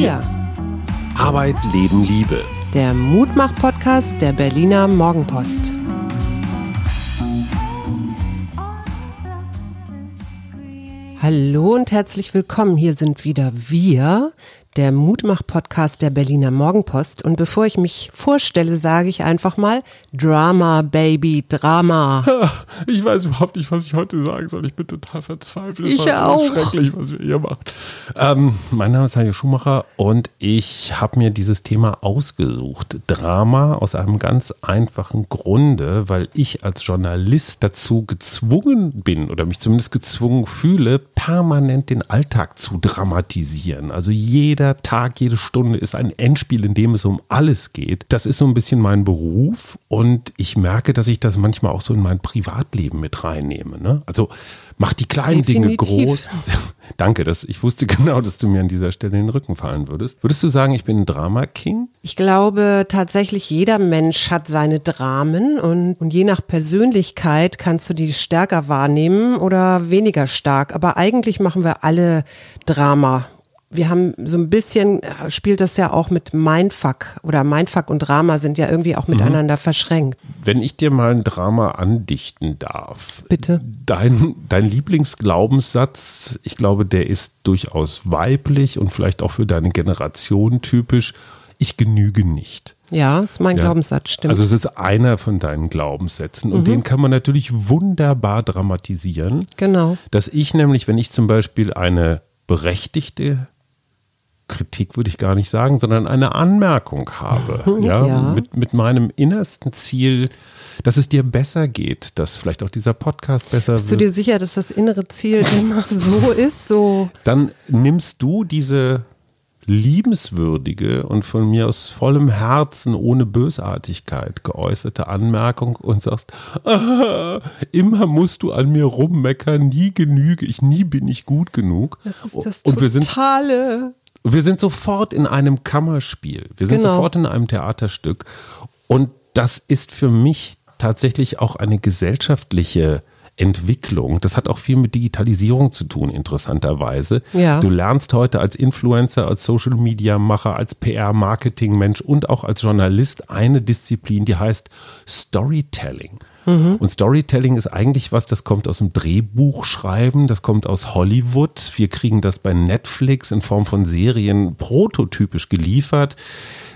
Wir. Arbeit, Leben, Liebe. Der Mutmach-Podcast der Berliner Morgenpost. Hallo und herzlich willkommen. Hier sind wieder wir, der Mutmach-Podcast der Berliner Morgenpost. Und bevor ich mich vorstelle, sage ich einfach mal Drama, Baby, Drama. Ich weiß überhaupt nicht, was ich heute sagen soll. Ich bin total verzweifelt. Ich auch. schrecklich, was wir hier machen. Ähm, mein Name ist Heiko Schumacher und ich habe mir dieses Thema ausgesucht. Drama aus einem ganz einfachen Grunde, weil ich als Journalist dazu gezwungen bin oder mich zumindest gezwungen fühle, permanent den Alltag zu dramatisieren. Also jeder jeder Tag, jede Stunde ist ein Endspiel, in dem es um alles geht. Das ist so ein bisschen mein Beruf und ich merke, dass ich das manchmal auch so in mein Privatleben mit reinnehme. Ne? Also mach die kleinen Definitiv. Dinge groß. Danke, das, ich wusste genau, dass du mir an dieser Stelle in den Rücken fallen würdest. Würdest du sagen, ich bin ein Drama-King? Ich glaube tatsächlich, jeder Mensch hat seine Dramen und, und je nach Persönlichkeit kannst du die stärker wahrnehmen oder weniger stark. Aber eigentlich machen wir alle Drama wir haben so ein bisschen, äh, spielt das ja auch mit Mindfuck oder Mindfuck und Drama sind ja irgendwie auch mhm. miteinander mhm. verschränkt. Wenn ich dir mal ein Drama andichten darf. Bitte. Dein, dein Lieblingsglaubenssatz, ich glaube, der ist durchaus weiblich und vielleicht auch für deine Generation typisch. Ich genüge nicht. Ja, ist mein ja. Glaubenssatz, stimmt. Also es ist einer von deinen Glaubenssätzen und mhm. den kann man natürlich wunderbar dramatisieren. Genau. Dass ich nämlich, wenn ich zum Beispiel eine berechtigte Kritik würde ich gar nicht sagen, sondern eine Anmerkung habe. ja, ja. Mit, mit meinem innersten Ziel, dass es dir besser geht, dass vielleicht auch dieser Podcast besser Bist wird. Bist du dir sicher, dass das innere Ziel immer so ist? So? Dann nimmst du diese liebenswürdige und von mir aus vollem Herzen ohne Bösartigkeit geäußerte Anmerkung und sagst, ah, immer musst du an mir rummeckern, nie genüge ich, nie bin ich gut genug. Das ist das und totale wir sind sofort in einem Kammerspiel. Wir sind genau. sofort in einem Theaterstück. Und das ist für mich tatsächlich auch eine gesellschaftliche Entwicklung. Das hat auch viel mit Digitalisierung zu tun, interessanterweise. Ja. Du lernst heute als Influencer, als Social Media Macher, als PR-Marketing-Mensch und auch als Journalist eine Disziplin, die heißt Storytelling. Mhm. Und Storytelling ist eigentlich was, das kommt aus dem Drehbuchschreiben, das kommt aus Hollywood. Wir kriegen das bei Netflix in Form von Serien prototypisch geliefert.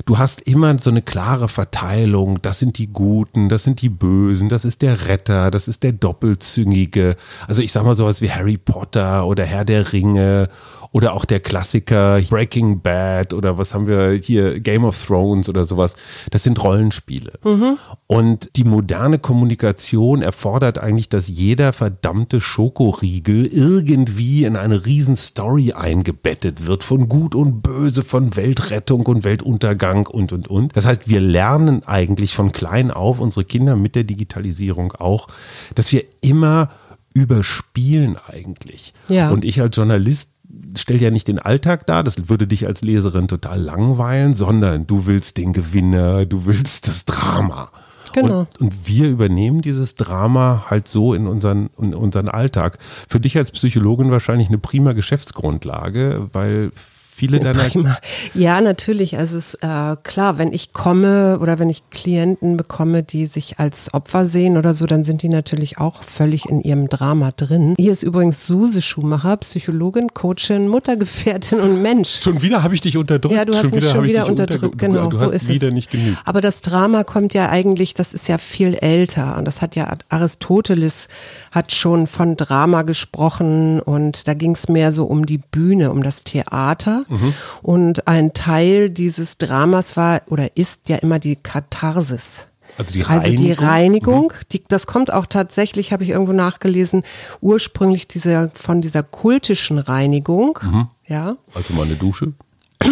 Du hast immer so eine klare Verteilung. Das sind die Guten, das sind die Bösen, das ist der Retter, das ist der Doppelzüngige. Also ich sag mal sowas wie Harry Potter oder Herr der Ringe oder auch der Klassiker Breaking Bad oder was haben wir hier, Game of Thrones oder sowas. Das sind Rollenspiele. Mhm. Und die moderne Kommunikation erfordert eigentlich, dass jeder verdammte Schokoriegel irgendwie in eine riesen Story eingebettet wird von Gut und Böse, von Weltrettung und Weltuntergang und, und, und. Das heißt, wir lernen eigentlich von klein auf, unsere Kinder mit der Digitalisierung auch, dass wir immer überspielen eigentlich. Ja. Und ich als Journalist stellt ja nicht den Alltag dar, das würde dich als Leserin total langweilen, sondern du willst den Gewinner, du willst das Drama. Genau. Und, und, wir übernehmen dieses Drama halt so in unseren, in unseren Alltag. Für dich als Psychologin wahrscheinlich eine prima Geschäftsgrundlage, weil viele deiner. Prima. Ja, natürlich. Also es ist äh, klar, wenn ich komme oder wenn ich Klienten bekomme, die sich als Opfer sehen oder so, dann sind die natürlich auch völlig in ihrem Drama drin. Hier ist übrigens Suse Schumacher, Psychologin, Coachin, Muttergefährtin und Mensch. Schon wieder habe ich dich unterdrückt. Ja, du hast schon mich wieder schon wieder unterdrückt. Genau, du so ist wieder es. nicht genügt. Aber das Drama kommt ja eigentlich, das ist ja viel älter und das hat ja Aristoteles hat schon von Drama gesprochen und da ging es mehr so um die Bühne, um das Theater. Mhm. Und ein Teil dieses Dramas war oder ist ja immer die Katharsis. Also die Reinigung. Also die Reinigung, mhm. die, das kommt auch tatsächlich, habe ich irgendwo nachgelesen, ursprünglich dieser, von dieser kultischen Reinigung. Mhm. Ja. Also mal eine Dusche.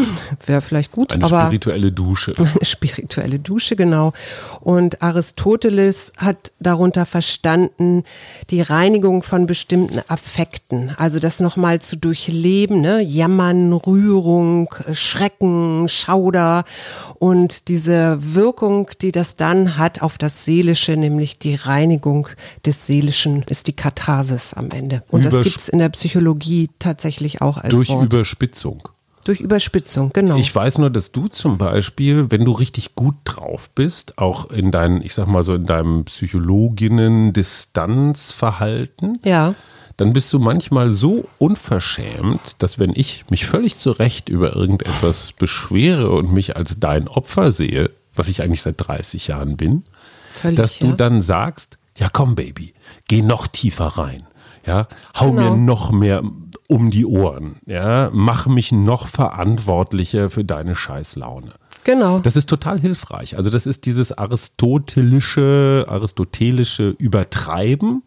wäre vielleicht gut. Eine aber spirituelle Dusche. Eine spirituelle Dusche, genau. Und Aristoteles hat darunter verstanden, die Reinigung von bestimmten Affekten. Also das nochmal zu durchleben, ne? Jammern, Rührung, Schrecken, Schauder und diese Wirkung, die das dann hat auf das Seelische, nämlich die Reinigung des Seelischen, ist die Katharsis am Ende. Und Übers das gibt's in der Psychologie tatsächlich auch als Durch Wort. Überspitzung. Durch Überspitzung, genau. Ich weiß nur, dass du zum Beispiel, wenn du richtig gut drauf bist, auch in deinem, ich sag mal so, in deinem Psychologinnen-Distanzverhalten, ja. dann bist du manchmal so unverschämt, dass wenn ich mich völlig zurecht über irgendetwas beschwere und mich als dein Opfer sehe, was ich eigentlich seit 30 Jahren bin, Völlig, dass du ja. dann sagst, ja komm Baby, geh noch tiefer rein. Ja, hau Genau. mir noch mehr um die Ohren. Ja, mach mich noch verantwortlicher für deine Scheißlaune. Genau. Das ist total hilfreich. Also das ist dieses aristotelische, aristotelische Übertreiben.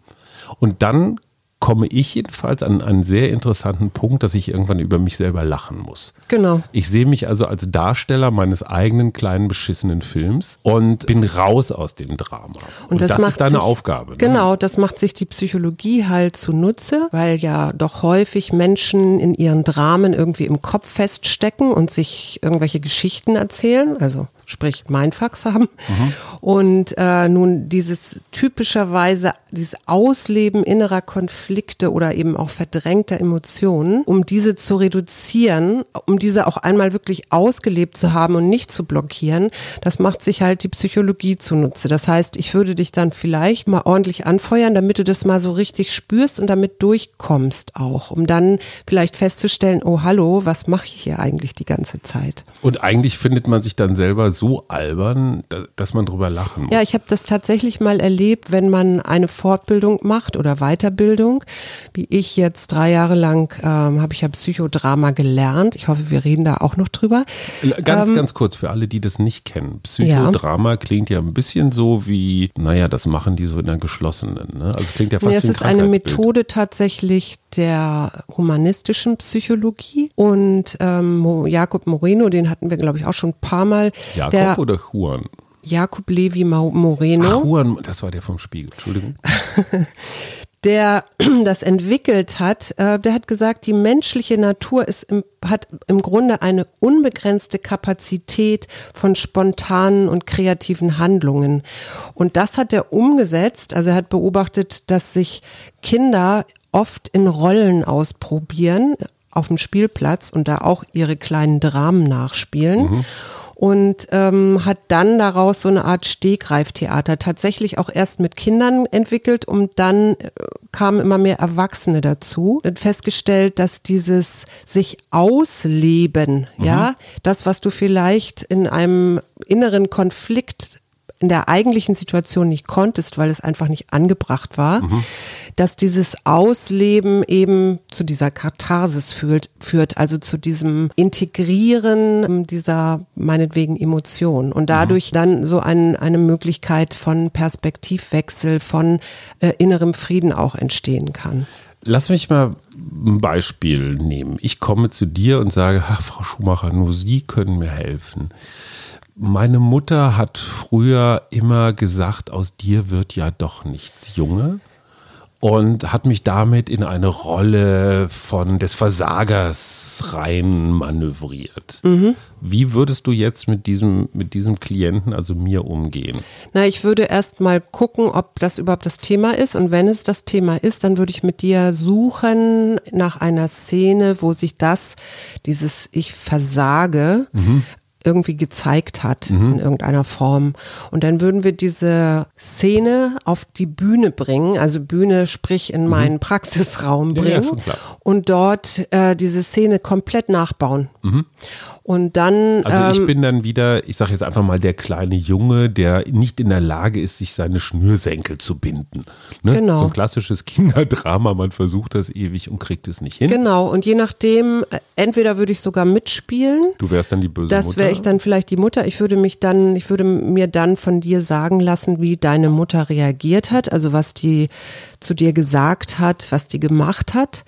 Und dann komme ich jedenfalls an einen sehr interessanten Punkt, dass ich irgendwann über mich selber lachen muss. genau. Ich sehe mich also als Darsteller meines eigenen kleinen beschissenen Films und bin raus aus dem Drama. Und, das, macht ist deine sich, Aufgabe. Ne? Genau, das macht sich die Psychologie halt zunutze, weil ja doch häufig Menschen in ihren Dramen irgendwie im Kopf feststecken und sich irgendwelche Geschichten erzählen, also sprich Mindfucks haben. Mhm. Und äh, nun dieses typischerweise, dieses Ausleben innerer Konflikte oder eben auch verdrängter Emotionen, um diese zu reduzieren, um diese auch einmal wirklich ausgelebt zu haben und nicht zu blockieren, das macht sich halt die Psychologie zunutze. Das heißt, ich würde dich dann vielleicht mal ordentlich anfeuern, damit du das mal so richtig spürst und damit durchkommst auch, um dann vielleicht festzustellen, oh hallo, was mache ich hier eigentlich die ganze Zeit? Und eigentlich findet man sich dann selber so albern, da- dass man drüber lachen muss. Ja, ich habe das tatsächlich mal erlebt, wenn man eine Fortbildung macht oder Weiterbildung. Wie ich jetzt drei Jahre lang ähm, habe ich ja Psychodrama gelernt. Ich hoffe, wir reden da auch noch drüber. Ganz, Ähm, ganz kurz für alle, die das nicht kennen. Psychodrama klingt ja ein bisschen so wie, naja, das machen die so in der geschlossenen. Ne? Also es klingt ja fast Nee, es wie ein ist eine. Methode tatsächlich der humanistischen Psychologie und ähm, Jakob Moreno, den hatten wir glaube ich auch schon ein paar Mal. Jakob der oder Juan? Jakob Levi Moreno. Ach, Juan, das war der vom Spiegel. Entschuldigung. der das entwickelt hat, äh, der hat gesagt, die menschliche Natur ist im, hat im Grunde eine unbegrenzte Kapazität von spontanen und kreativen Handlungen. Und das hat er umgesetzt. Also er hat beobachtet, dass sich Kinder oft in Rollen ausprobieren auf dem Spielplatz und da auch ihre kleinen Dramen nachspielen und ähm, hat dann daraus so eine Art Stegreiftheater tatsächlich auch erst mit Kindern entwickelt und dann äh, kamen immer mehr Erwachsene dazu. Und festgestellt, dass dieses sich ausleben, ja, das, was du vielleicht in einem inneren Konflikt in der eigentlichen Situation nicht konntest, weil es einfach nicht angebracht war, dass dieses Ausleben eben zu dieser Katharsis führt, führt, also zu diesem Integrieren ähm, dieser meinetwegen Emotion und dadurch dann so ein, eine Möglichkeit von Perspektivwechsel, von äh, innerem Frieden auch entstehen kann. Lass mich mal ein Beispiel nehmen. Ich komme zu dir und sage, ach, Frau Schumacher, nur Sie können mir helfen. Meine Mutter hat früher immer gesagt, aus dir wird ja doch nichts Junge und hat mich damit in eine Rolle von des Versagers rein manövriert. Wie würdest du jetzt mit diesem, mit diesem Klienten, also mir, umgehen? Na, ich würde erst mal gucken, ob das überhaupt das Thema ist. Und wenn es das Thema ist, dann würde ich mit dir suchen nach einer Szene, wo sich das, dieses Ich versage, irgendwie gezeigt hat in irgendeiner Form. Und dann würden wir diese Szene auf die Bühne bringen, also Bühne sprich in meinen Praxisraum Ja, bringen ja, klar. und dort äh, diese Szene komplett nachbauen. Und dann Also ich ähm, bin dann wieder, ich sage jetzt einfach mal, der kleine Junge, der nicht in der Lage ist, sich seine Schnürsenkel zu binden. Ne? Genau. So ein klassisches Kinderdrama, man versucht das ewig und kriegt es nicht hin. Genau, und je nachdem, äh, entweder würde ich sogar mitspielen, Du wärst dann die böse das Mutter. wäre ich dann vielleicht die Mutter. Ich würde mich dann, ich würde mir dann von dir sagen lassen, wie deine Mutter reagiert hat, also was die zu dir gesagt hat, was die gemacht hat.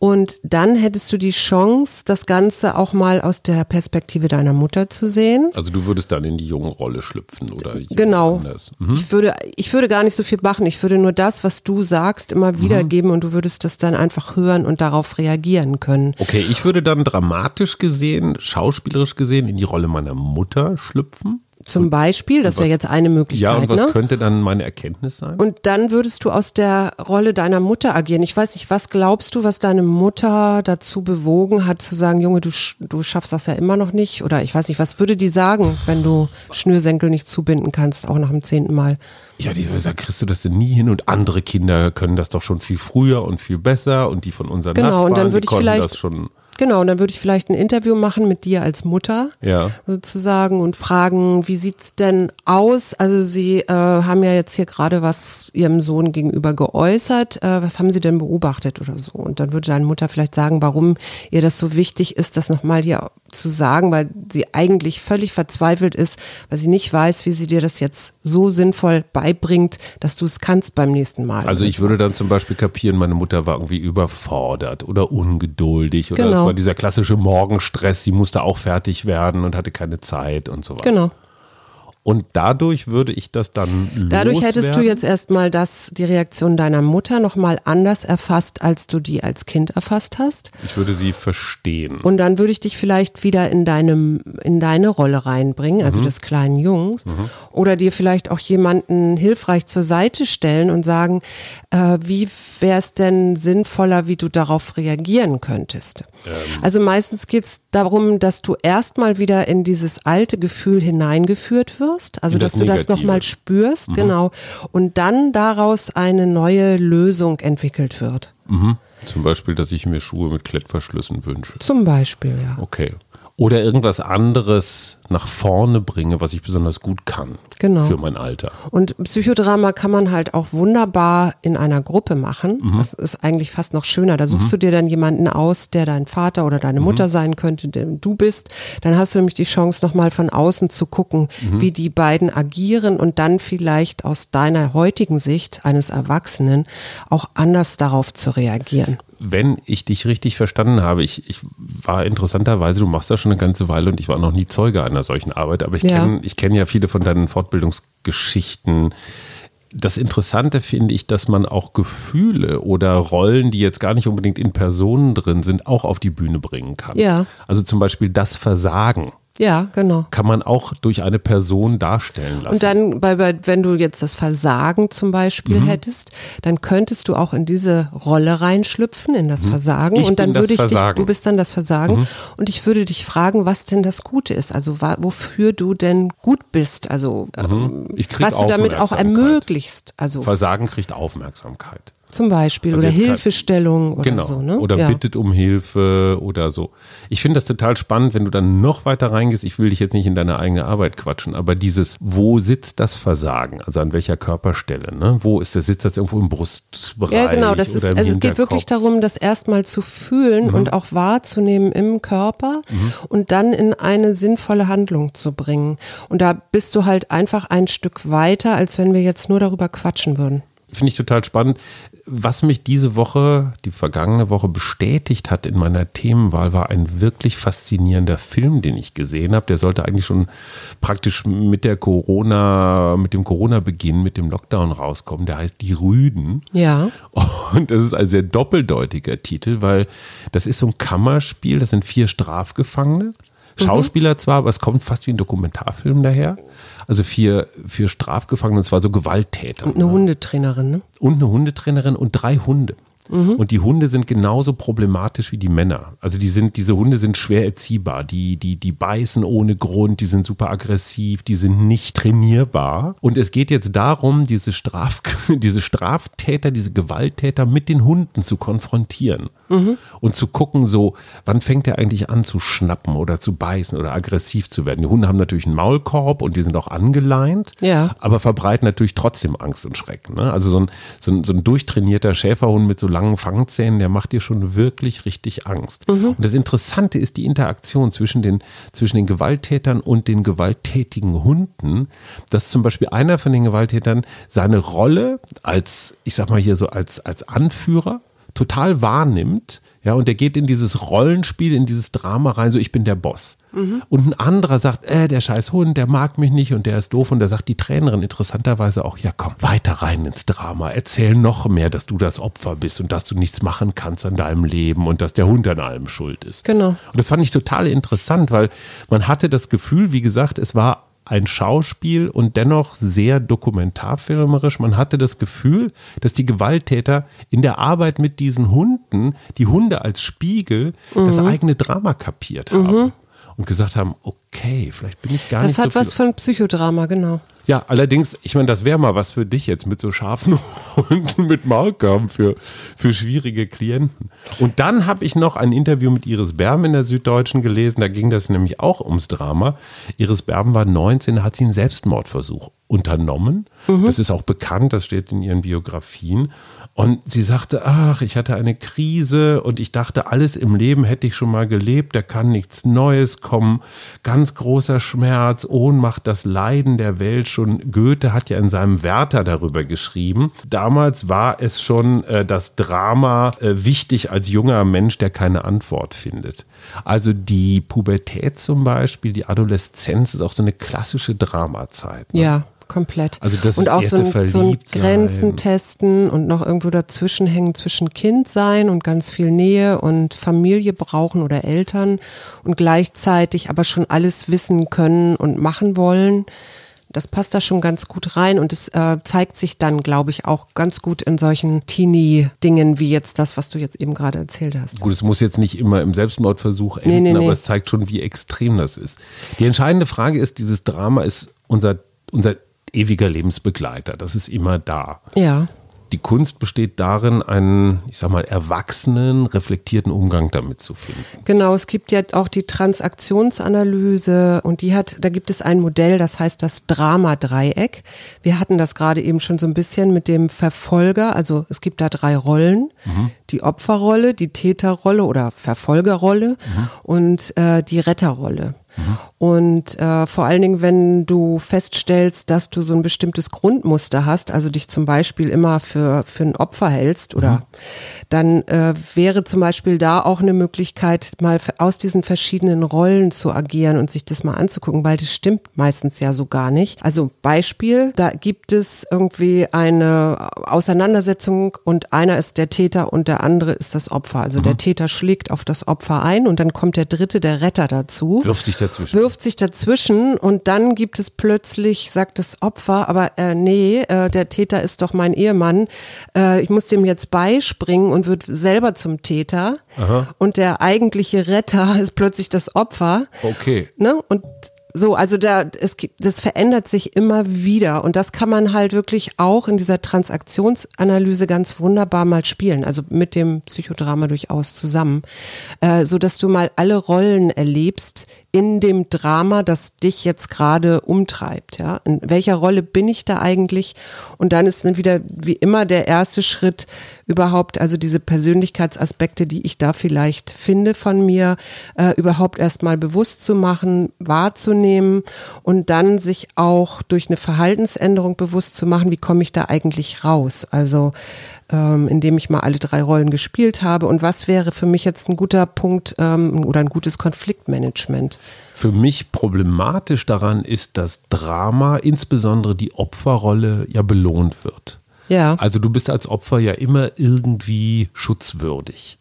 Und dann hättest du die Chance, das Ganze auch mal aus der Perspektive deiner Mutter zu sehen. Also du würdest dann in die junge Rolle schlüpfen oder Genau. Mhm. Ich würde, ich würde gar nicht so viel machen. Ich würde nur das, was du sagst, immer Mhm. wiedergeben und du würdest das dann einfach hören und darauf reagieren können. Okay, ich würde dann dramatisch gesehen, schauspielerisch gesehen, in die Rolle meiner Mutter schlüpfen. Zum Beispiel, das wäre jetzt eine Möglichkeit. Ja, und was ne? könnte dann meine Erkenntnis sein? Und dann würdest du aus der Rolle deiner Mutter agieren. Ich weiß nicht, was glaubst du, was deine Mutter dazu bewogen hat, zu sagen, Junge, du, du schaffst das ja immer noch nicht? Oder ich weiß nicht, was würde die sagen, wenn du Schnürsenkel nicht zubinden kannst, auch nach dem zehnten Mal? Ja, die sagt, kriegst du das denn nie hin und andere Kinder können das doch schon viel früher und viel besser und die von unseren Genau, Nachbarn, und dann würde ich vielleicht- das schon. Genau, und dann würde ich vielleicht ein Interview machen mit dir als Mutter. Ja. sozusagen und fragen, wie sieht's denn aus? Also Sie äh, haben ja jetzt hier gerade was Ihrem Sohn gegenüber geäußert. Äh, was haben Sie denn beobachtet oder so? Und dann würde deine Mutter vielleicht sagen, warum ihr das so wichtig ist, das nochmal hier zu sagen, weil sie eigentlich völlig verzweifelt ist, weil sie nicht weiß, wie sie dir das jetzt so sinnvoll beibringt, dass du es kannst beim nächsten Mal. Also ich würde dann zum Beispiel kapieren, meine Mutter war irgendwie überfordert oder ungeduldig oder es Genau. Dieser klassische Morgenstress, sie musste auch fertig werden und hatte keine Zeit und sowas. Genau. Und dadurch würde ich das dann Dadurch hättest du loswerden. jetzt erstmal das, die Reaktion deiner Mutter nochmal anders erfasst, als du die als Kind erfasst hast. Ich würde sie verstehen. Und dann würde ich dich vielleicht wieder in deinem, in deine Rolle reinbringen, Mhm. also des kleinen Jungs. Oder dir vielleicht auch jemanden hilfreich zur Seite stellen und sagen, äh, wie wäre es denn sinnvoller, wie du darauf reagieren könntest. Ähm. Also meistens geht es darum, dass du erstmal wieder in dieses alte Gefühl hineingeführt wirst. Also In das dass du das Negative. Mhm. nochmal spürst, genau. Und dann daraus eine neue Lösung entwickelt wird. Zum Beispiel, dass ich mir Schuhe mit Klettverschlüssen wünsche. Zum Beispiel, ja. Okay. Oder irgendwas anderes nach vorne bringe, was ich besonders gut kann. Genau. Für mein Alter. Und Psychodrama kann man halt auch wunderbar in einer Gruppe machen. Das ist eigentlich fast noch schöner. Da suchst du dir dann jemanden aus, der dein Vater oder deine Mutter sein könnte, der du bist. Dann hast du nämlich die Chance, nochmal von außen zu gucken, wie die beiden agieren und dann vielleicht aus deiner heutigen Sicht eines Erwachsenen auch anders darauf zu reagieren. Wenn ich dich richtig verstanden habe, ich, ich war interessanterweise, du machst das schon eine ganze Weile und ich war noch nie Zeuge einer solchen Arbeit, aber ich Ja. kenne kenn ja viele von deinen Fortbildungsgeschichten. Das Interessante finde ich, dass man auch Gefühle oder Rollen, die jetzt gar nicht unbedingt in Personen drin sind, auch auf die Bühne bringen kann. Ja. Also zum Beispiel das Versagen Ja, genau. kann man auch durch eine Person darstellen lassen. Und dann, bei, bei, wenn du jetzt das Versagen zum Beispiel Mhm. hättest, dann könntest du auch in diese Rolle reinschlüpfen, in das Versagen. Mhm. Ich und dann bin das würde ich dich, Versagen. Mhm. du bist dann das Versagen. Und ich würde dich fragen, was denn das Gute ist. Also wa- wofür du denn gut bist. Also ähm, Ich krieg was du damit auch ermöglichst. Also Versagen kriegt Aufmerksamkeit. Zum Beispiel. Also oder Hilfestellung oder genau. so. Ne? Oder ja. bittet um Hilfe oder so. Ich finde das total spannend, wenn du dann noch weiter reingehst. Ich will dich jetzt nicht in deine eigene Arbeit quatschen, aber dieses, wo sitzt das Versagen? Also an welcher Körperstelle? Ne? Wo ist der, sitzt das irgendwo im Brustbereich? Ja, genau, das oder ist, im also es geht wirklich darum, das erstmal zu fühlen Mhm. und auch wahrzunehmen im Körper und dann in eine sinnvolle Handlung zu bringen. Und da bist du halt einfach ein Stück weiter, als wenn wir jetzt nur darüber quatschen würden. Finde ich total spannend. Was mich diese Woche, die vergangene Woche bestätigt hat in meiner Themenwahl, war ein wirklich faszinierender Film, den ich gesehen habe. Der sollte eigentlich schon praktisch mit der Corona, mit dem Corona-Beginn, mit dem Lockdown rauskommen. Der heißt Die Rüden. Ja. Und das ist ein sehr doppeldeutiger Titel, weil das ist so ein Kammerspiel, das sind vier Strafgefangene. Schauspieler zwar, aber es kommt fast wie ein Dokumentarfilm daher. Also vier, vier Strafgefangene, und zwar so Gewalttäter. Und eine Hundetrainerin, ne? Und eine Hundetrainerin und drei Hunde. Und die Hunde sind genauso problematisch wie die Männer. Also die sind, diese Hunde sind schwer erziehbar. Die, die, die beißen ohne Grund, die sind super aggressiv, die sind nicht trainierbar. Und es geht jetzt darum, diese, Straf, diese Straftäter, diese Gewalttäter mit den Hunden zu konfrontieren. Und zu gucken, so, wann fängt er eigentlich an zu schnappen oder zu beißen oder aggressiv zu werden. Die Hunde haben natürlich einen Maulkorb und die sind auch angeleint, Ja. aber verbreiten natürlich trotzdem Angst und Schrecken. Ne? Also so ein, so, ein, so ein durchtrainierter Schäferhund mit so langen Fangzähnen, der macht dir schon wirklich richtig Angst. Und das Interessante ist die Interaktion zwischen den, zwischen den Gewalttätern und den gewalttätigen Hunden, dass zum Beispiel einer von den Gewalttätern seine Rolle als, ich sag mal hier so, als, als Anführer total wahrnimmt, ja, und der geht in dieses Rollenspiel, in dieses Drama rein, so ich bin der Boss. Und ein anderer sagt, äh, der scheiß Hund, der mag mich nicht und der ist doof. Und da sagt die Trainerin interessanterweise auch, ja komm, weiter rein ins Drama. Erzähl noch mehr, dass du das Opfer bist und dass du nichts machen kannst an deinem Leben und dass der Hund an allem schuld ist. Genau. Und das fand ich total interessant, weil man hatte das Gefühl, wie gesagt, es war ein Schauspiel und dennoch sehr dokumentarfilmerisch. Man hatte das Gefühl, dass die Gewalttäter in der Arbeit mit diesen Hunden, die Hunde als Spiegel, mhm. das eigene Drama kapiert haben. Mhm. Und gesagt haben, okay, vielleicht bin ich gar das nicht so. Das hat was von Psychodrama, genau. Ja, allerdings, ich meine, das wäre mal was für dich jetzt mit so scharfen Hunden mit Maulkorb für, für schwierige Klienten. Und dann habe ich noch ein Interview mit Iris Berben in der Süddeutschen gelesen, da ging das nämlich auch ums Drama. Iris Berben war 19, hat sie einen Selbstmordversuch unternommen. Mhm. Das ist auch bekannt, das steht in ihren Biografien. Und sie sagte, ach, ich hatte eine Krise und ich dachte, alles im Leben hätte ich schon mal gelebt, da kann nichts Neues kommen. Ganz großer Schmerz, Ohnmacht, das Leiden der Welt. Schon Goethe hat ja in seinem Werther darüber geschrieben. Damals war es schon äh, das Drama äh, wichtig als junger Mensch, der keine Antwort findet. Also die Pubertät zum Beispiel, die Adoleszenz ist auch so eine klassische Dramazeit. Ne? Ja komplett. Also das und auch so ein, so ein Grenzen testen und noch irgendwo dazwischen hängen zwischen Kind sein und ganz viel Nähe und Familie brauchen oder Eltern und gleichzeitig aber schon alles wissen können und machen wollen. Das passt da schon ganz gut rein und es äh, zeigt sich dann, glaube ich, auch ganz gut in solchen Teenie-Dingen wie jetzt das, was du jetzt eben gerade erzählt hast. Gut, es muss jetzt nicht immer im Selbstmordversuch enden, nee, nee, nee. aber es zeigt schon, wie extrem das ist. Die entscheidende Frage ist, dieses Drama ist unser, unser ewiger Lebensbegleiter. Das ist immer da. Ja. Die Kunst besteht darin, einen, ich sag mal, erwachsenen, reflektierten Umgang damit zu finden. Genau, es gibt ja auch die Transaktionsanalyse und die hat, da gibt es ein Modell, das heißt das Drama-Dreieck. Wir hatten das gerade eben schon so ein bisschen mit dem Verfolger, also es gibt da drei Rollen. Mhm. Die Opferrolle, die Täterrolle oder Verfolgerrolle mhm. und äh, die Retterrolle. Und äh, vor allen Dingen, wenn du feststellst, dass du so ein bestimmtes Grundmuster hast, also dich zum Beispiel immer für, für ein Opfer hältst, oder mhm. dann äh, wäre zum Beispiel da auch eine Möglichkeit, mal aus diesen verschiedenen Rollen zu agieren und sich das mal anzugucken, weil das stimmt meistens ja so gar nicht. Also Beispiel, da gibt es irgendwie eine Auseinandersetzung und einer ist der Täter und der andere ist das Opfer. Also mhm. der Täter schlägt auf das Opfer ein und dann kommt der dritte, der Retter dazu. Wirft sich dazwischen. Wirft sich dazwischen und dann gibt es plötzlich, sagt das Opfer, aber äh, nee, äh, der Täter ist doch mein Ehemann. Äh, ich muss dem jetzt beispringen und wird selber zum Täter. Aha. Und der eigentliche Retter ist plötzlich das Opfer. Okay. Ne? Und so, also da, es gibt, das verändert sich immer wieder und das kann man halt wirklich auch in dieser Transaktionsanalyse ganz wunderbar mal spielen, also mit dem Psychodrama durchaus zusammen, äh, so dass du mal alle Rollen erlebst, in dem Drama, das dich jetzt gerade umtreibt. Ja? In welcher Rolle bin ich da eigentlich? Und dann ist dann wieder wie immer der erste Schritt überhaupt, also diese Persönlichkeitsaspekte, die ich da vielleicht finde von mir, äh, überhaupt erstmal bewusst zu machen, wahrzunehmen und dann sich auch durch eine Verhaltensänderung bewusst zu machen, wie komme ich da eigentlich raus? Also ähm, indem ich mal alle drei Rollen gespielt habe. Und was wäre für mich jetzt ein guter Punkt ähm, oder ein gutes Konfliktmanagement? Für mich problematisch daran ist, dass Drama, insbesondere die Opferrolle, ja belohnt wird. Ja. Also du bist als Opfer ja immer irgendwie schutzwürdig.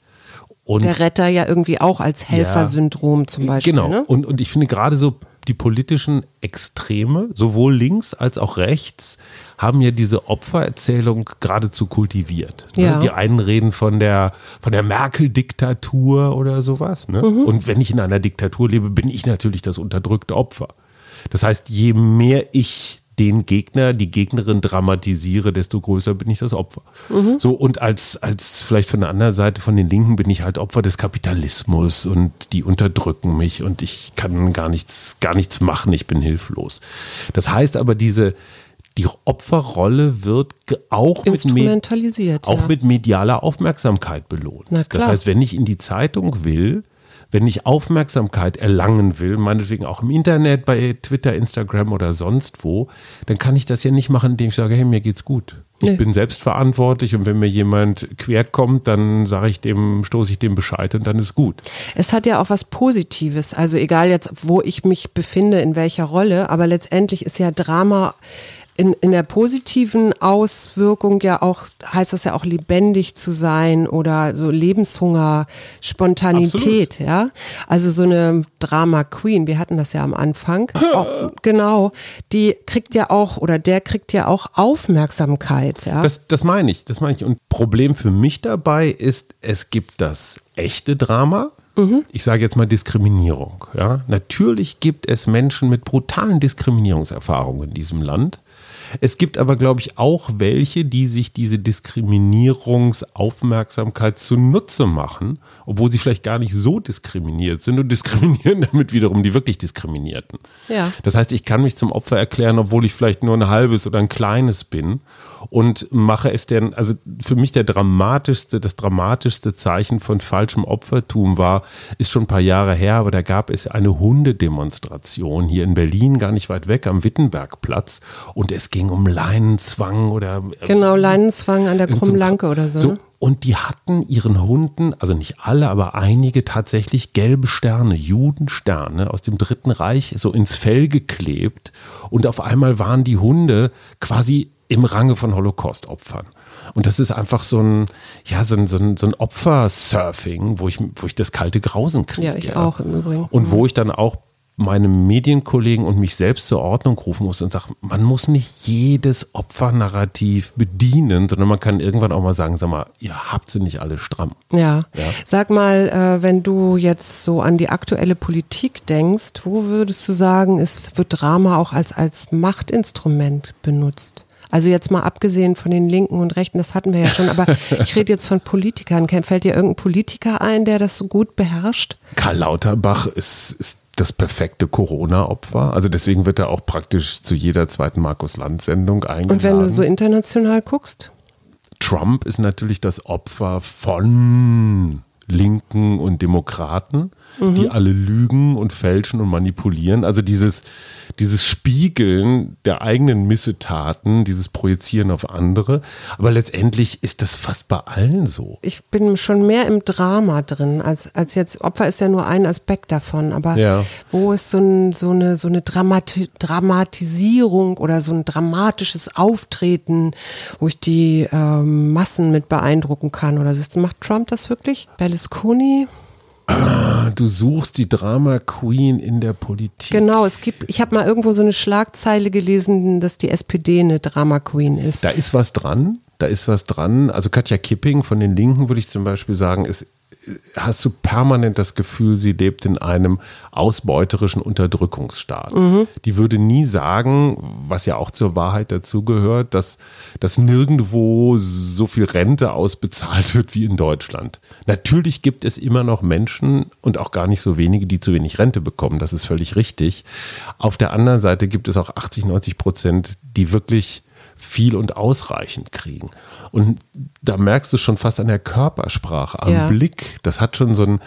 Und der Retter ja irgendwie auch als Helfersyndrom ja, zum Beispiel. Genau. Ne? Und, und ich finde gerade so die politischen Extreme, sowohl links als auch rechts, haben ja diese Opfererzählung geradezu kultiviert. Ne? Ja. Die einen reden von der, von der Merkel-Diktatur oder sowas. Ne? Mhm. Und wenn ich in einer Diktatur lebe, bin ich natürlich das unterdrückte Opfer. Das heißt, je mehr ich den Gegner, die Gegnerin dramatisiere, desto größer bin ich das Opfer. Mhm. So, und als, als vielleicht von der anderen Seite, von den Linken, bin ich halt Opfer des Kapitalismus und die unterdrücken mich und ich kann gar nichts, gar nichts machen, ich bin hilflos. Das heißt aber, diese, die Opferrolle wird auch, mit, auch ja. mit medialer Aufmerksamkeit belohnt. Das heißt, wenn ich in die Zeitung will, wenn ich Aufmerksamkeit erlangen will, meinetwegen auch im Internet, bei Twitter, Instagram oder sonst wo, dann kann ich das ja nicht machen, indem ich sage, hey, mir geht's gut. Ich nee. bin selbstverantwortlich und wenn mir jemand quer kommt, dann sage ich dem, stoße ich dem Bescheid und dann ist gut. Es hat ja auch was Positives. Also egal jetzt, wo ich mich befinde, in welcher Rolle, aber letztendlich ist ja Drama in, in der positiven Auswirkung ja auch, heißt das ja auch lebendig zu sein oder so Lebenshunger, Spontanität, Absolut. ja. Also so eine Drama Queen, wir hatten das ja am Anfang. oh, genau, die kriegt ja auch oder der kriegt ja auch Aufmerksamkeit, ja. Das, das meine ich, das meine ich. Und Problem für mich dabei ist, es gibt das echte Drama, Mhm. Ich sage jetzt mal Diskriminierung. Ja? Natürlich gibt es Menschen mit brutalen Diskriminierungserfahrungen in diesem Land. Es gibt aber, glaube ich, auch welche, die sich diese Diskriminierungsaufmerksamkeit zunutze machen, obwohl sie vielleicht gar nicht so diskriminiert sind und diskriminieren damit wiederum die wirklich Diskriminierten. Ja. Das heißt, ich kann mich zum Opfer erklären, obwohl ich vielleicht nur ein halbes oder ein kleines bin und mache es denn, also für mich der dramatischste, das dramatischste Zeichen von falschem Opfertum war, ist schon ein paar Jahre her, aber da gab es eine Hundedemonstration hier in Berlin, gar nicht weit weg am Wittenbergplatz und es ging um Leinenzwang oder äh, genau Leinenzwang an der Krummlanke oder so. so ne? und die hatten ihren Hunden, also nicht alle, aber einige tatsächlich gelbe Sterne, Judensterne aus dem Dritten Reich so ins Fell geklebt. Und auf einmal waren die Hunde quasi im Range von Holocaust-Opfern. Und das ist einfach so ein, ja, so ein, so ein, so ein Opfersurfing, wo ich, wo ich das kalte Grausen kriege. Ja, ich ja. auch im Übrigen. Und wo ich dann auch meine Medienkollegen und mich selbst zur Ordnung rufen muss und sage, man muss nicht jedes Opfernarrativ bedienen, sondern man kann irgendwann auch mal sagen, sag mal, ihr habt sie nicht alle stramm. Ja. ja. Sag mal, äh, wenn du jetzt so an die aktuelle Politik denkst, wo würdest du sagen, ist, wird Drama auch als, als Machtinstrument benutzt? Also jetzt mal abgesehen von den Linken und Rechten, das hatten wir ja schon, aber ich rede jetzt von Politikern. Fällt dir irgendein Politiker ein, der das so gut beherrscht? Karl Lauterbach ist, ist das perfekte Corona-Opfer. Also deswegen wird er auch praktisch zu jeder zweiten Markus-Land-Sendung eingeladen. Und wenn du so international guckst? Trump ist natürlich das Opfer von Linken und Demokraten, mhm. die alle lügen und fälschen und manipulieren. Also dieses, dieses Spiegeln der eigenen Missetaten, dieses Projizieren auf andere. Aber letztendlich ist das fast bei allen so. Ich bin schon mehr im Drama drin, als, als jetzt, Opfer ist ja nur ein Aspekt davon. Aber ja. wo ist so, ein, so eine, so eine Dramati Dramatisierung oder so ein dramatisches Auftreten, wo ich die ähm, Massen mit beeindrucken kann oder so. Macht Trump das wirklich? Berlusconi? Ah, du suchst die Drama Queen in der Politik. Genau, es gibt, ich habe mal irgendwo so eine Schlagzeile gelesen, dass die SPD eine Drama Queen ist. Da ist was dran, da ist was dran. Also Katja Kipping von den Linken würde ich zum Beispiel sagen, ist hast du permanent das Gefühl, sie lebt in einem ausbeuterischen Unterdrückungsstaat. Mhm. Die würde nie sagen, was ja auch zur Wahrheit dazugehört, dass, dass nirgendwo so viel Rente ausbezahlt wird wie in Deutschland. Natürlich gibt es immer noch Menschen und auch gar nicht so wenige, die zu wenig Rente bekommen. Das ist völlig richtig. Auf der anderen Seite gibt es auch 80, 90 Prozent, die wirklich viel und ausreichend kriegen. Und da merkst du schon fast an der Körpersprache, am ja. Blick, das hat schon so ein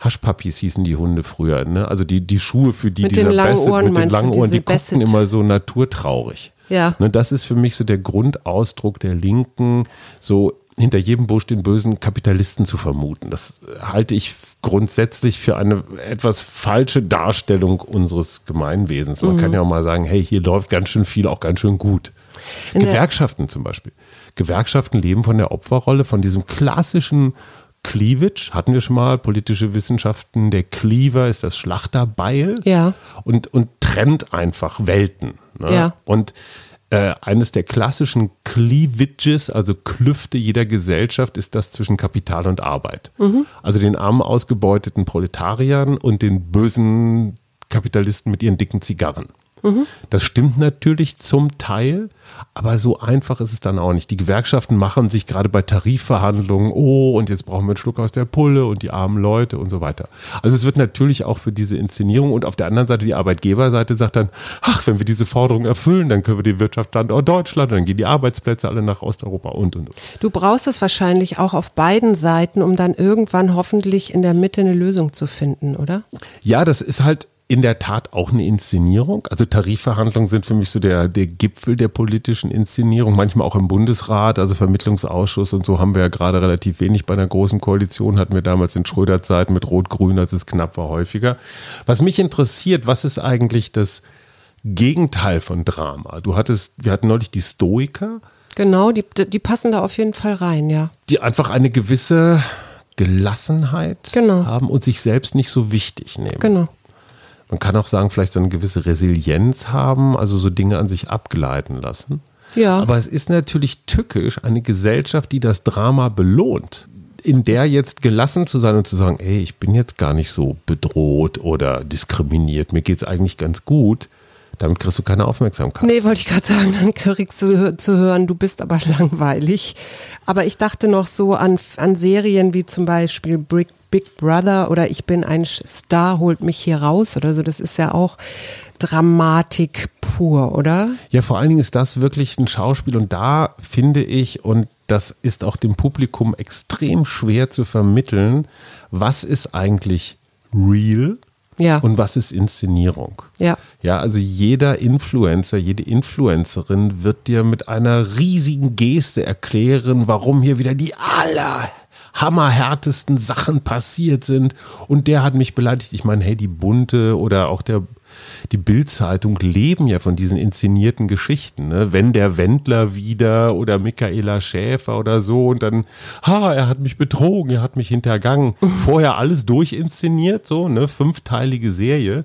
Haschpapis hießen die Hunde früher, ne? Also die, die Schuhe für die, mit langen Beste, Ohren, mit den langen Ohren, die gucken immer so naturtraurig. Ja. Ne, das ist für mich so der Grundausdruck der Linken, so hinter jedem Busch den bösen Kapitalisten zu vermuten. Das halte ich grundsätzlich für eine etwas falsche Darstellung unseres Gemeinwesens. Man mhm. kann ja auch mal sagen, hey, hier läuft ganz schön viel, auch ganz schön gut. In Gewerkschaften zum Beispiel. Gewerkschaften leben von der Opferrolle, von diesem klassischen Cleavage, hatten wir schon mal, politische Wissenschaften, der Cleaver ist das Schlachterbeil ja. und, und trennt einfach Welten. Ne? Ja. Und äh, eines der klassischen Cleavages, also Klüfte jeder Gesellschaft, ist das zwischen Kapital und Arbeit. Mhm. Also den armen, ausgebeuteten Proletariern und den bösen Kapitalisten mit ihren dicken Zigarren. Mhm. Das stimmt natürlich zum Teil, aber so einfach ist es dann auch nicht. Die Gewerkschaften machen sich gerade bei Tarifverhandlungen, oh, und jetzt brauchen wir einen Schluck aus der Pulle und die armen Leute und so weiter. Also es wird natürlich auch für diese Inszenierung und auf der anderen Seite die Arbeitgeberseite sagt dann, ach, wenn wir diese Forderung erfüllen, dann können wir den Wirtschaftsstandort Deutschland, dann gehen die Arbeitsplätze alle nach Osteuropa und und und. Du brauchst es wahrscheinlich auch auf beiden Seiten, um dann irgendwann hoffentlich in der Mitte eine Lösung zu finden, oder? Ja, das ist halt in der Tat auch eine Inszenierung. Also Tarifverhandlungen sind für mich so der, der Gipfel der politischen Inszenierung, manchmal auch im Bundesrat, also Vermittlungsausschuss und so haben wir ja gerade relativ wenig bei einer großen Koalition, hatten wir damals in Schröder-Zeiten mit Rot-Grün, als es knapp war, häufiger. Was mich interessiert, was ist eigentlich das, Gegenteil von Drama. Du hattest, wir hatten neulich die Stoiker. Genau, die, die passen da auf jeden Fall rein, ja. Die einfach eine gewisse Gelassenheit genau. haben und sich selbst nicht so wichtig nehmen. Genau. Man kann auch sagen, vielleicht so eine gewisse Resilienz haben, also so Dinge an sich abgleiten lassen. Ja. Aber es ist natürlich tückisch, eine Gesellschaft, die das Drama belohnt. In der jetzt gelassen zu sein und zu sagen, ey, ich bin jetzt gar nicht so bedroht oder diskriminiert, mir geht es eigentlich ganz gut, damit kriegst du keine Aufmerksamkeit. Nee, wollte ich gerade sagen, dann kriegst du zu hören, du bist aber langweilig. Aber ich dachte noch so an, an Serien wie zum Beispiel Big, Big Brother oder Ich bin ein Star, holt mich hier raus oder so. Das ist ja auch Dramatik pur, oder? Ja, vor allen Dingen ist das wirklich ein Schauspiel und da finde ich, und das ist auch dem Publikum extrem schwer zu vermitteln, was ist eigentlich real ja. und was ist Inszenierung. Ja. Ja, also jeder Influencer, jede Influencerin wird dir mit einer riesigen Geste erklären, warum hier wieder die aller hammerhärtesten Sachen passiert sind. Und der hat mich beleidigt. Ich meine, hey, die Bunte oder auch der die Bildzeitung leben ja von diesen inszenierten Geschichten. Ne? Wenn der Wendler wieder oder Michaela Schäfer oder so und dann, ha, er hat mich betrogen, er hat mich hintergangen. Vorher alles durchinszeniert, so, ne, fünfteilige Serie.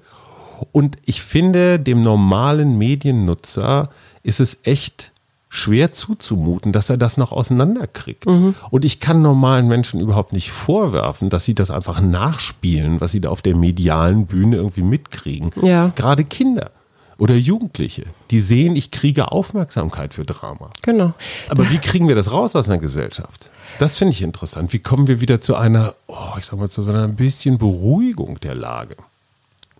Und ich finde, dem normalen Mediennutzer ist es echt schwer zuzumuten, dass er das noch auseinanderkriegt. Mhm. Und ich kann normalen Menschen überhaupt nicht vorwerfen, dass sie das einfach nachspielen, was sie da auf der medialen Bühne irgendwie mitkriegen. Ja. Gerade Kinder oder Jugendliche, die sehen, ich kriege Aufmerksamkeit für Drama. Genau. Aber wie kriegen wir das raus aus einer Gesellschaft? Das finde ich interessant. Wie kommen wir wieder zu einer, oh, ich sag mal, zu so einer ein bisschen Beruhigung der Lage?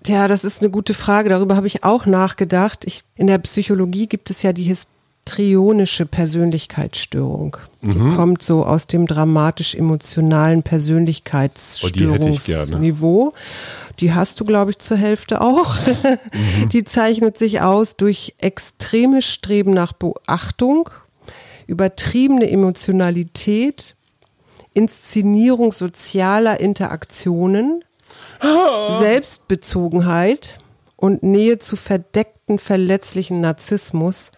Ja, das ist eine gute Frage. Darüber habe ich auch nachgedacht. Ich, in der Psychologie gibt es ja die Historie histrionische Persönlichkeitsstörung. Die mhm. kommt so aus dem dramatisch-emotionalen Persönlichkeitsstörungsniveau. Oh, die, die, hast du, glaube ich, zur Hälfte auch. mhm. Die zeichnet sich aus durch extremes Streben nach Beachtung, übertriebene Emotionalität, Inszenierung sozialer Interaktionen, Selbstbezogenheit und Nähe zu verdeckten, verletzlichen Narzissmus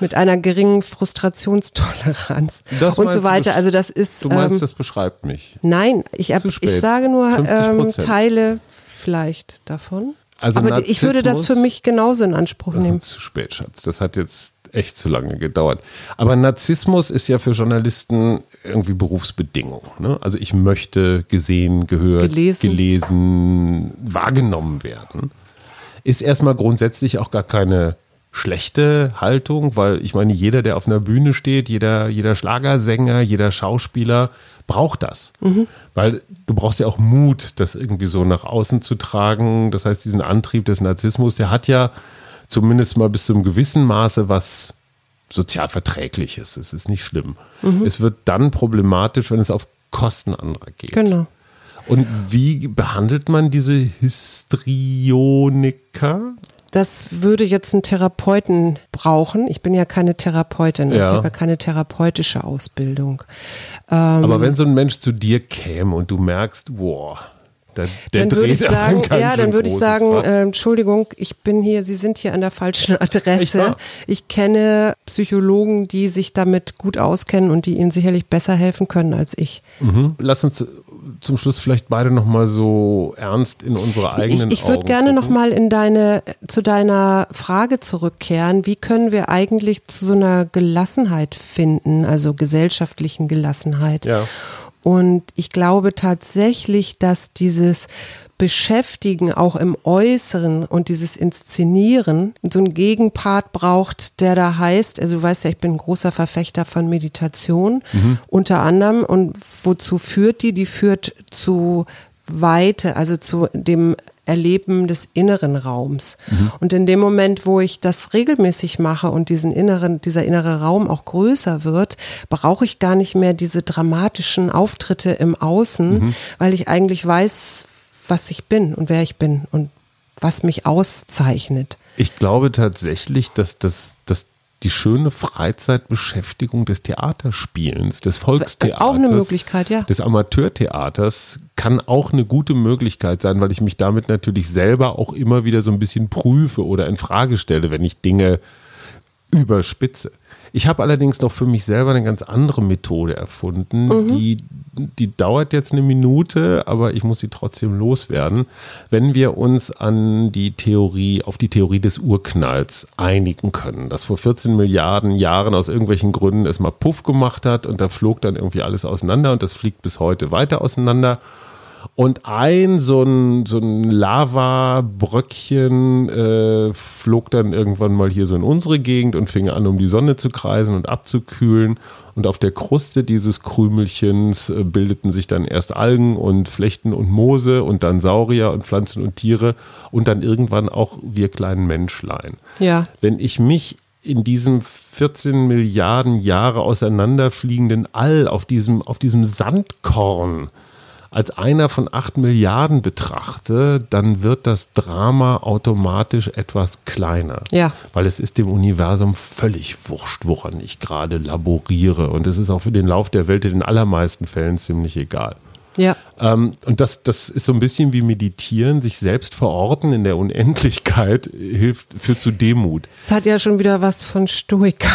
mit einer geringen Frustrationstoleranz das und so weiter. Also das ist. Du meinst, ähm, das beschreibt mich. Nein, ich, hab, ich sage nur ähm, Teile vielleicht davon. Also Aber Narzissmus, ich würde das für mich genauso in Anspruch nehmen. Zu spät, Schatz. Das hat jetzt echt zu lange gedauert. Aber Narzissmus ist ja für Journalisten irgendwie Berufsbedingung. Ne? Also ich möchte gesehen, gehört, gelesen. gelesen, wahrgenommen werden. Ist erstmal grundsätzlich auch gar keine schlechte Haltung, weil ich meine, jeder, der auf einer Bühne steht, jeder, jeder Schlagersänger, jeder Schauspieler braucht das. Mhm. Weil du brauchst ja auch Mut, das irgendwie so nach außen zu tragen. Das heißt, diesen Antrieb des Narzissmus, der hat ja zumindest mal bis zu einem gewissen Maße was sozial verträgliches. Es ist nicht schlimm. Mhm. Es wird dann problematisch, wenn es auf Kosten anderer geht. Genau. Und wie behandelt man diese Histrioniker? das würde jetzt einen Therapeuten brauchen. Ich bin ja keine Therapeutin, also ja. ich habe ja keine therapeutische Ausbildung. Ähm, Aber wenn so ein Mensch zu dir käme und du merkst, boah, der, der dann würde ich sagen, ja, dann würde ich sagen, äh, Entschuldigung, ich bin hier, Sie sind hier an der falschen Adresse. Ich kenne Psychologen, die sich damit gut auskennen und die Ihnen sicherlich besser helfen können als ich. Mhm. Lass uns zum Schluss vielleicht beide nochmal so ernst in unsere eigenen Ich, ich würde gerne nochmal in deine, zu deiner Frage zurückkehren. Wie können wir eigentlich zu so einer Gelassenheit finden, also gesellschaftlichen Gelassenheit? Ja. Und ich glaube tatsächlich, dass dieses Beschäftigen auch im Äußeren und dieses Inszenieren so einen Gegenpart braucht, der da heißt, also du weißt ja, ich bin ein großer Verfechter von Meditation mhm. unter anderem und wozu führt die? Die führt zu Weite, also zu dem Erleben des inneren Raums. Mhm. Und in dem Moment, wo ich das regelmäßig mache und diesen inneren, dieser innere Raum auch größer wird, brauche ich gar nicht mehr diese dramatischen Auftritte im Außen, mhm. weil ich eigentlich weiß, was ich bin und wer ich bin und was mich auszeichnet. Ich glaube tatsächlich, dass das, dass die schöne Freizeitbeschäftigung des Theaterspielens, des Volkstheaters. Auch eine Möglichkeit, ja. Des Amateurtheaters kann auch eine gute Möglichkeit sein, weil ich mich damit natürlich selber auch immer wieder so ein bisschen prüfe oder in Frage stelle, wenn ich Dinge überspitze. Ich habe allerdings noch für mich selber eine ganz andere Methode erfunden. Mhm. Die, die dauert jetzt eine Minute, aber ich muss sie trotzdem loswerden. Wenn wir uns an die Theorie, auf die Theorie des Urknalls einigen können, dass vor 14 Milliarden Jahren aus irgendwelchen Gründen es mal Puff gemacht hat und da flog dann irgendwie alles auseinander und das fliegt bis heute weiter auseinander. Und ein so ein, so ein Lavabröckchen äh, flog dann irgendwann mal hier so in unsere Gegend und fing an, um die Sonne zu kreisen und abzukühlen. Und auf der Kruste dieses Krümelchens äh, bildeten sich dann erst Algen und Flechten und Moose und dann Saurier und Pflanzen und Tiere und dann irgendwann auch wir kleinen Menschlein. Ja. Wenn ich mich in diesem 14 Milliarden Jahre auseinanderfliegenden All auf diesem, auf diesem Sandkorn als einer von acht Milliarden betrachte, dann wird das Drama automatisch etwas kleiner. Ja. Weil es ist dem Universum völlig wurscht, woran ich gerade laboriere. Und es ist auch für den Lauf der Welt in den allermeisten Fällen ziemlich egal. Ja. Ähm, und das, das ist so ein bisschen wie Meditieren, sich selbst verorten in der Unendlichkeit hilft, führt zu Demut. Es hat ja schon wieder was von Stoiker.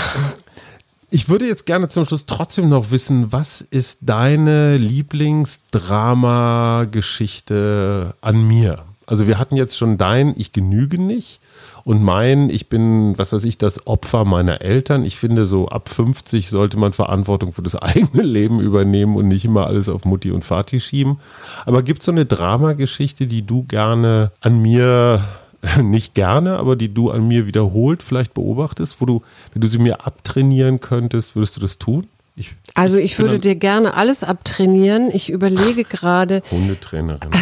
Ich würde jetzt gerne zum Schluss trotzdem noch wissen, was ist deine Lieblingsdrama-Geschichte an mir? Also wir hatten jetzt schon dein Ich genüge nicht und mein Ich bin, was weiß ich, das Opfer meiner Eltern. Ich finde, so ab 50 sollte man Verantwortung für das eigene Leben übernehmen und nicht immer alles auf Mutti und Vati schieben. Aber gibt es so eine Dramageschichte, die du gerne an mir nicht gerne, aber die du an mir wiederholt vielleicht beobachtest, wo du, wenn du sie mir abtrainieren könntest, würdest du das tun? Ich, also ich, ich würde dir gerne alles abtrainieren. Ich überlege gerade. Hundetrainerin.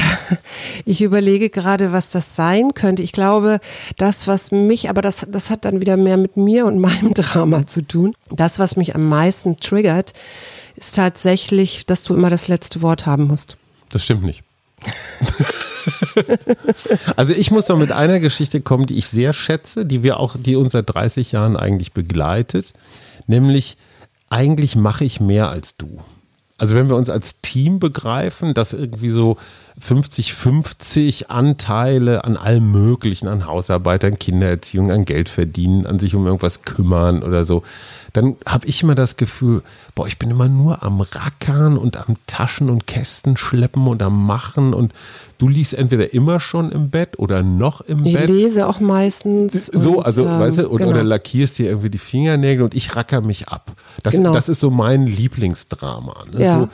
Ich überlege gerade, was das sein könnte. Ich glaube, das, was mich, aber das, das hat dann wieder mehr mit mir und meinem Drama zu tun. Das, was mich am meisten triggert, ist tatsächlich, dass du immer das letzte Wort haben musst. Das stimmt nicht. Also ich muss noch mit einer Geschichte kommen, die ich sehr schätze, die wir auch, die uns seit 30 Jahren eigentlich begleitet, nämlich eigentlich mache ich mehr als du. Also wenn wir uns als Team begreifen, dass irgendwie so 50-50 Anteile an allem Möglichen, an Hausarbeit, an Kindererziehung, an Geld verdienen, an sich um irgendwas kümmern oder so, dann habe ich immer das Gefühl, boah, ich bin immer nur am Rackern und am Taschen und Kästen schleppen und am Machen und du liegst entweder immer schon im Bett oder noch im ich Bett. Ich lese auch meistens. So, und, also, ähm, weißt du, oder, genau. oder lackierst dir irgendwie die Fingernägel und ich racker mich ab. Das, genau. das ist so mein Lieblingsdrama. Ne? Ja, so,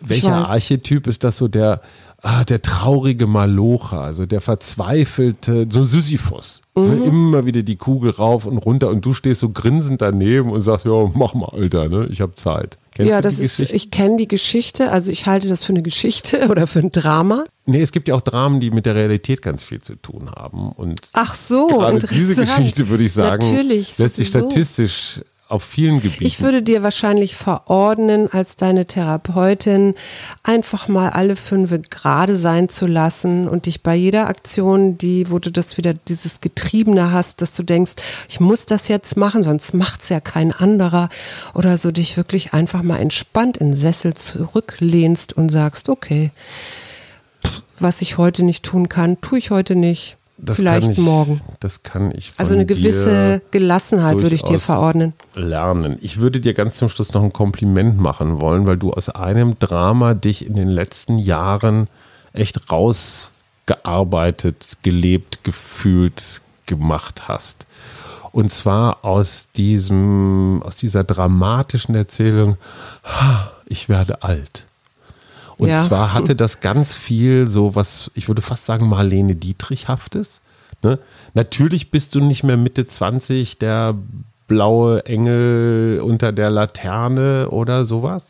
welcher Archetyp ist das so der, ah, der traurige Malocher, also der verzweifelte, so Sisyphus. Ne, mhm. Immer wieder die Kugel rauf und runter und du stehst so grinsend daneben und sagst, ja, mach mal, Alter, ne? ich habe Zeit. Kennst ja, das ist, ich kenne die Geschichte, also ich halte das für eine Geschichte oder für ein Drama. Nee, es gibt ja auch Dramen, die mit der Realität ganz viel zu tun haben. Und Ach so, gerade diese Geschichte, würde ich sagen, Natürlich, lässt sich statistisch auf vielen Gebieten. Ich würde dir wahrscheinlich verordnen, als deine Therapeutin einfach mal alle fünf gerade sein zu lassen und dich bei jeder Aktion, die, wo du das wieder dieses Getriebene hast, dass du denkst, ich muss das jetzt machen, sonst macht es ja kein anderer oder so, dich wirklich einfach mal entspannt in den Sessel zurücklehnst und sagst, okay, was ich heute nicht tun kann, tue ich heute nicht. Das Vielleicht ich, morgen. Das kann ich. also eine gewisse Gelassenheit würde ich dir verordnen. Lernen. Ich würde dir ganz zum Schluss noch ein Kompliment machen wollen, weil du aus einem Drama dich in den letzten Jahren echt rausgearbeitet, gelebt, gefühlt, gemacht hast. Und zwar aus diesem, aus dieser dramatischen Erzählung, ich werde alt. Und ja. zwar hatte das ganz viel so was, ich würde fast sagen, Marlene Dietrichhaftes. Ne? Natürlich bist du nicht mehr Mitte 20, der blaue Engel unter der Laterne oder sowas.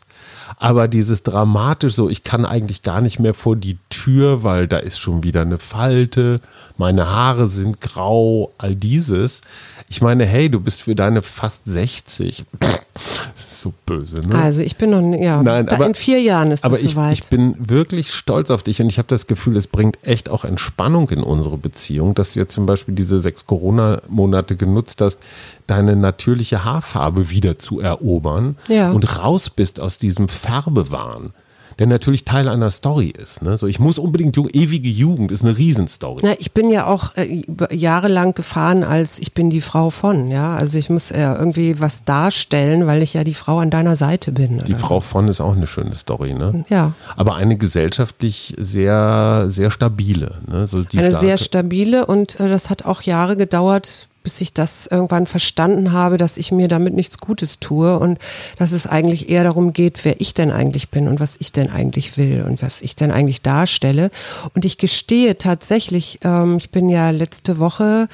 Aber dieses dramatisch so, ich kann eigentlich gar nicht mehr vor die Tür, weil da ist schon wieder eine Falte, meine Haare sind grau, all dieses. Ich meine, hey, du bist für deine fast 60 bist so böse, ne? Also ich bin noch, ja, Nein, aber- in vier Jahren ist Aber das ich, soweit. ich bin wirklich stolz auf dich und ich habe das Gefühl, es bringt echt auch Entspannung in unsere Beziehung, dass du jetzt zum Beispiel diese sechs Corona-Monate genutzt hast, deine natürliche Haarfarbe wieder zu erobern Ja. und raus bist aus diesem Färbewahn, der natürlich Teil einer Story ist. Ne? So, ich muss unbedingt, jung, ewige Jugend ist eine Riesenstory. Na, ich bin ja auch äh, jahrelang gefahren als ich bin die Frau von, ja. Also ich muss ja irgendwie was darstellen, weil ich ja die Frau an deiner Seite bin. Die Frau von ist auch eine schöne Story, ne? So. Ja. Aber eine gesellschaftlich sehr, sehr stabile. Ne? So Eine starke- sehr stabile und äh, das hat auch Jahre gedauert, bis ich das irgendwann verstanden habe, dass ich mir damit nichts Gutes tue und dass es eigentlich eher darum geht, wer ich denn eigentlich bin und was ich denn eigentlich will und was ich denn eigentlich darstelle. Und ich gestehe tatsächlich, ähm, ich bin ja letzte Woche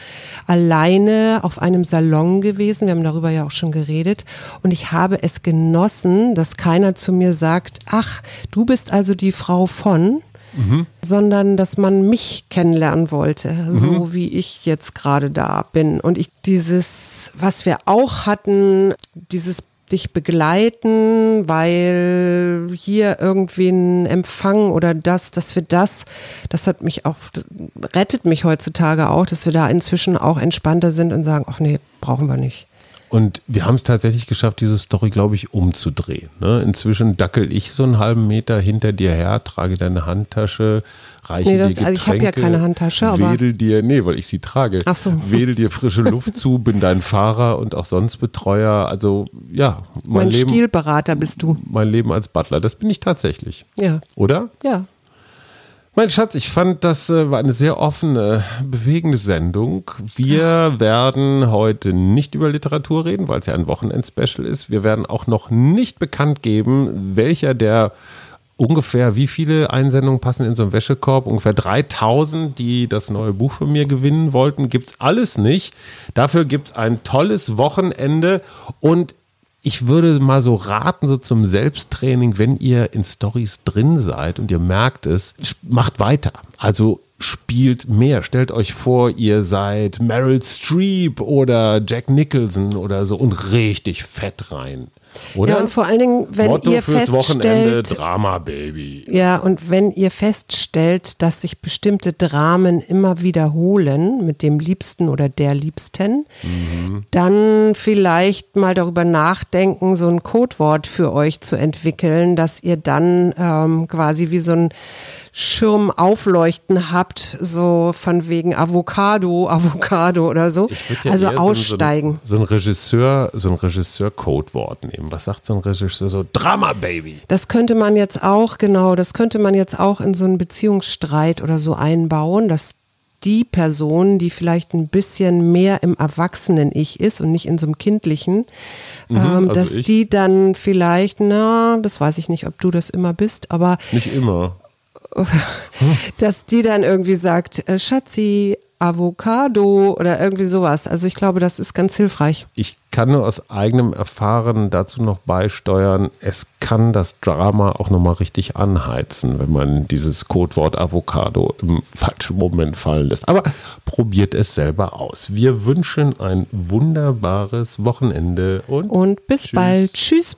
alleine auf einem Salon gewesen, wir haben darüber ja auch schon geredet, und ich habe es genossen, dass keiner zu mir sagt, ach, du bist also die Frau von, sondern dass man mich kennenlernen wollte, so wie ich jetzt gerade da bin. Und ich dieses, was wir auch hatten, dieses dich begleiten, weil hier irgendwie ein Empfang oder das, dass wir das, das hat mich auch, rettet mich heutzutage auch, dass wir da inzwischen auch entspannter sind und sagen, ach nee, brauchen wir nicht. Und wir haben es tatsächlich geschafft, diese Story, glaube ich, umzudrehen. Ne? Inzwischen dackel ich so einen halben Meter hinter dir her, trage deine Handtasche, reiche Nee, das- dir also ich habe ja Getränke, keine Handtasche, aber- wedel dir, nee, weil ich sie trage, Ach so. wedel dir frische Luft zu, bin dein Fahrer und auch sonst Betreuer. Also ja, mein, Mein Leben, Stilberater bist du. mein Leben als Butler, das bin ich tatsächlich. Ja. Oder? Ja. Mein Schatz, ich fand, das äh, war eine sehr offene, bewegende Sendung. Wir werden heute nicht über Literatur reden, weil es ja ein Wochenend-Special ist. Wir werden auch noch nicht bekannt geben, welcher der ungefähr, wie viele Einsendungen passen in so einen Wäschekorb? Ungefähr 3000, die das neue Buch von mir gewinnen wollten. Gibt's alles nicht. Dafür gibt's ein tolles Wochenende und ich würde mal so raten, so zum Selbsttraining, wenn ihr in Stories drin seid und ihr merkt es, macht weiter. Also spielt mehr. Stellt euch vor, ihr seid Meryl Streep oder Jack Nicholson oder so und richtig fett rein. Oder? Ja, und vor allen Dingen, wenn Motto ihr fürs Wochenende, feststellt, Drama Baby. ja, und wenn ihr feststellt, dass sich bestimmte Dramen immer wiederholen mit dem Liebsten oder der Liebsten, dann vielleicht mal darüber nachdenken, so ein Codewort für euch zu entwickeln, dass ihr dann ähm, quasi wie so ein Schirm aufleuchten habt, so von wegen Avocado, Avocado oder so. Ja also aussteigen. So ein, so ein Regisseur, so ein Regisseur-Codewort nehmen. Was sagt so ein Regisseur? So Drama Baby. Das könnte man jetzt auch, genau, das könnte man jetzt auch in so einen Beziehungsstreit oder so einbauen, dass die Person, die vielleicht ein bisschen mehr im Erwachsenen-Ich ist und nicht in so einem kindlichen, ähm, also dass ich. die dann vielleicht, na, das weiß ich nicht, ob du das immer bist, aber Nicht immer. dass die dann irgendwie sagt, äh, Schatzi, Avocado oder irgendwie sowas. Also ich glaube, das ist ganz hilfreich. Ich kann nur aus eigenem Erfahren dazu noch beisteuern, es kann das Drama auch nochmal richtig anheizen, wenn man dieses Codewort Avocado im falschen Moment fallen lässt. Aber probiert es selber aus. Wir wünschen ein wunderbares Wochenende und, Und bis Tschüss. bald. Tschüss.